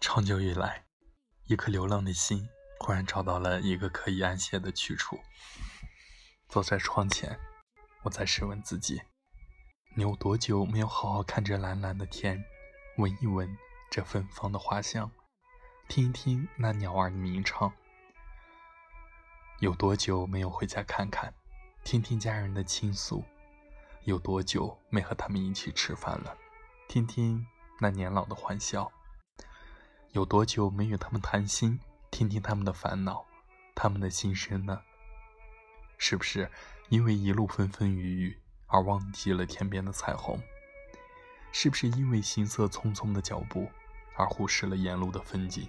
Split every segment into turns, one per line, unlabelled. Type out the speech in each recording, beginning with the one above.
长久以来，一颗流浪的心忽然找到了一个可以安歇的去处。坐在窗前，我在试问自己：你有多久没有好好看着蓝蓝的天，闻一闻这芬芳的花香，听一听那鸟儿的鸣唱？有多久没有回家看看，听听家人的倾诉？有多久没和他们一起吃饭了，听听那年老的欢笑？有多久没与他们谈心，听听他们的烦恼，他们的心声呢？是不是因为一路风风雨雨而忘记了天边的彩虹？是不是因为行色匆匆的脚步而忽视了沿路的风景？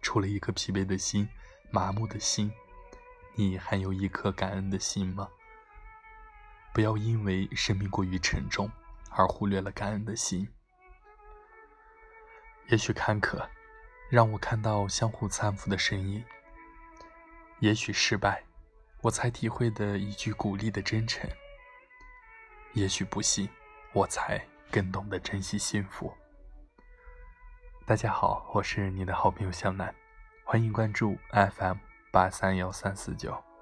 除了一颗疲惫的心、麻木的心，你还有一颗感恩的心吗？不要因为生命过于沉重而忽略了感恩的心。也许坎坷，让我看到相互搀扶的身影；也许失败，我才体会的一句鼓励的真诚；也许不幸，我才更懂得珍惜幸福。大家好，我是你的好朋友向南，欢迎关注 FM 八三幺三四九。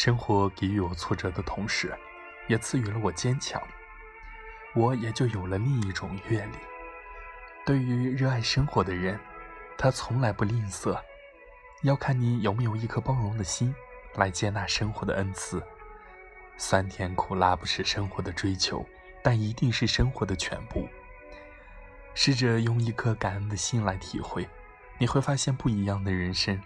生活给予我挫折的同时，也赐予了我坚强，我也就有了另一种阅历。对于热爱生活的人，他从来不吝啬，要看你有没有一颗包容的心来接纳生活的恩赐。酸甜苦辣不是生活的追求，但一定是生活的全部。试着用一颗感恩的心来体会，你会发现不一样的人生。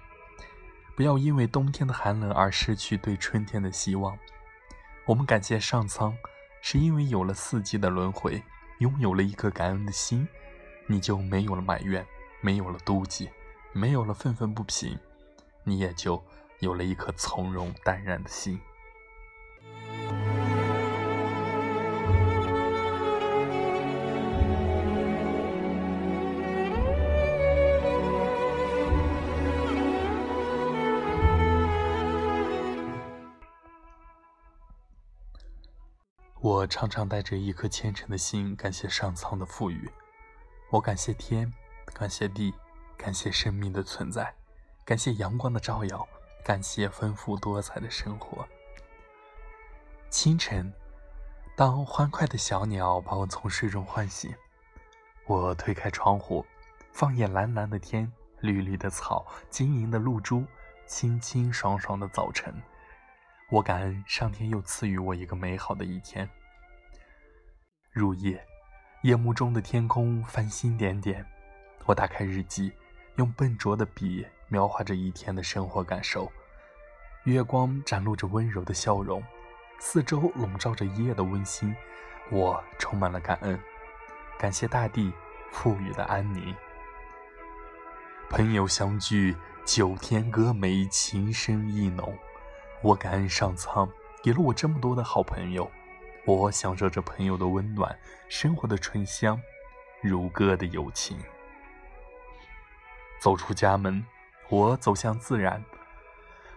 不要因为冬天的寒冷而失去对春天的希望。我们感谢上苍，是因为有了四季的轮回，拥有了一颗感恩的心，你就没有了埋怨，没有了妒忌，没有了愤愤不平，你也就有了一颗从容淡然的心。我常常带着一颗虔诚的心，感谢上苍的赋予。我感谢天，感谢地，感谢生命的存在，感谢阳光的照耀，感谢丰富多彩的生活。清晨，当欢快的小鸟把我从睡中唤醒，我推开窗户，放眼蓝蓝的天，绿绿的草，晶莹的露珠，清清爽爽的早晨。我感恩上天又赐予我一个美好的一天。入夜，夜幕中的天空繁星点点。我打开日记，用笨拙的笔描画着一天的生活感受。月光展露着温柔的笑容，四周笼罩着一夜的温馨。我充满了感恩，感谢大地赋予的安宁。朋友相聚，九天歌美，情深意浓。我感恩上苍给了我这么多的好朋友，我享受着朋友的温暖，生活的醇香，如歌的友情。走出家门，我走向自然，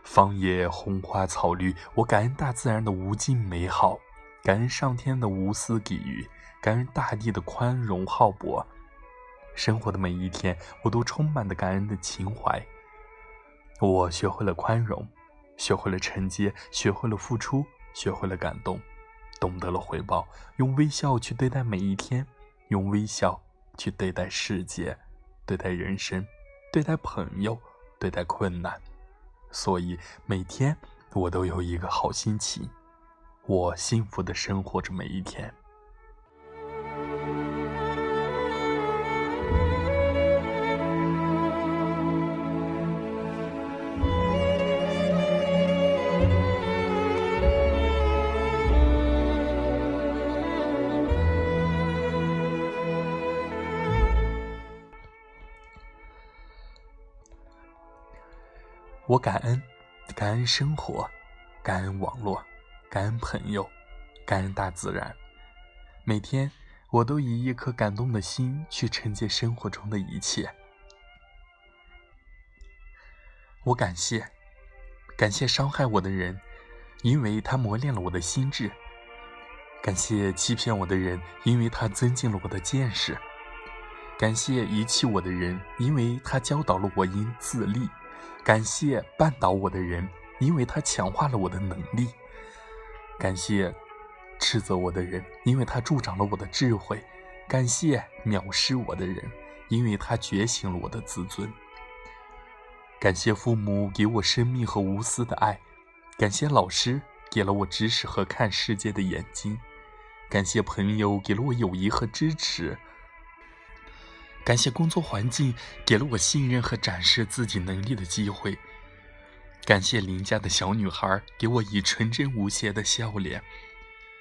芳野红花草绿，我感恩大自然的无尽美好，感恩上天的无私给予，感恩大地的宽容浩博。生活的每一天，我都充满了感恩的情怀。我学会了宽容。学会了承接，学会了付出，学会了感动，懂得了回报，用微笑去对待每一天，用微笑去对待世界，对待人生，对待朋友，对待困难。所以每天我都有一个好心情，我幸福的生活着每一天。我感恩，感恩生活，感恩网络，感恩朋友，感恩大自然，每天，我都以一颗感动的心去承接生活中的一切。我感谢，感谢伤害我的人，因为他磨练了我的心智；感谢欺骗我的人，因为他增进了我的见识；感谢遗弃我的人，因为他教导了我应自立；感谢绊倒我的人，因为他强化了我的能力；感谢。斥责我的人，因为他助长了我的智慧；感谢藐视我的人，因为他觉醒了我的自尊；感谢父母给我生命和无私的爱；感谢老师给了我知识和看世界的眼睛；感谢朋友给了我友谊和支持；感谢工作环境给了我信任和展示自己能力的机会；感谢邻家的小女孩给我以纯真无邪的笑脸。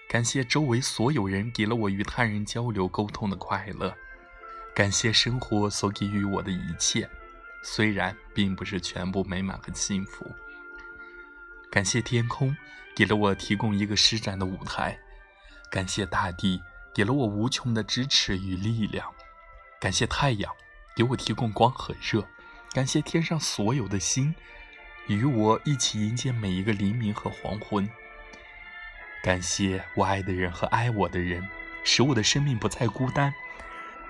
感谢周围所有人给了我与他人交流沟通的快乐，感谢生活所给予我的一切，虽然并不是全部美满和幸福。感谢天空给了我提供一个施展的舞台，感谢大地给了我无穷的支持与力量，感谢太阳给我提供光和热，感谢天上所有的星与我一起迎接每一个黎明和黄昏。感谢我爱的人和爱我的人，使我的生命不再孤单。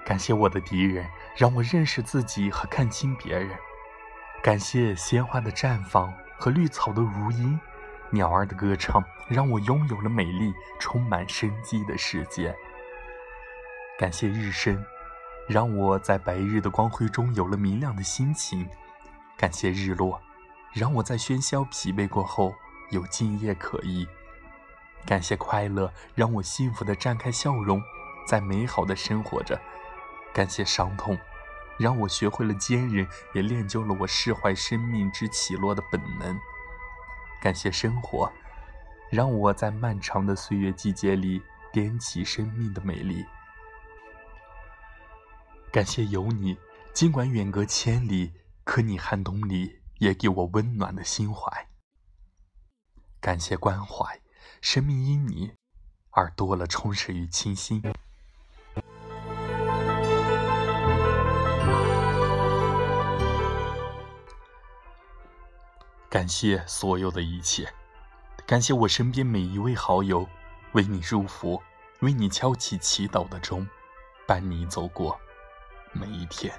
感谢我的敌人，让我认识自己和看清别人。感谢鲜花的绽放和绿草的如茵，鸟儿的歌唱让我拥有了美丽、充满生机的世界。感谢日升，让我在白日的光辉中有了明亮的心情。感谢日落，让我在喧嚣疲惫过后有静夜可依。感谢快乐，让我幸福的绽开笑容，在美好的生活着；感谢伤痛，让我学会了坚韧，也练就了我释怀生命之起落的本能；感谢生活，让我在漫长的岁月季节里掂起生命的美丽；感谢有你，尽管远隔千里，可你寒冬里也给我温暖的心怀；感谢关怀。生命因你而多了充实与清新。感谢所有的一切，感谢我身边每一位好友，为你祝福，为你敲起祈祷的钟，伴你走过每一天。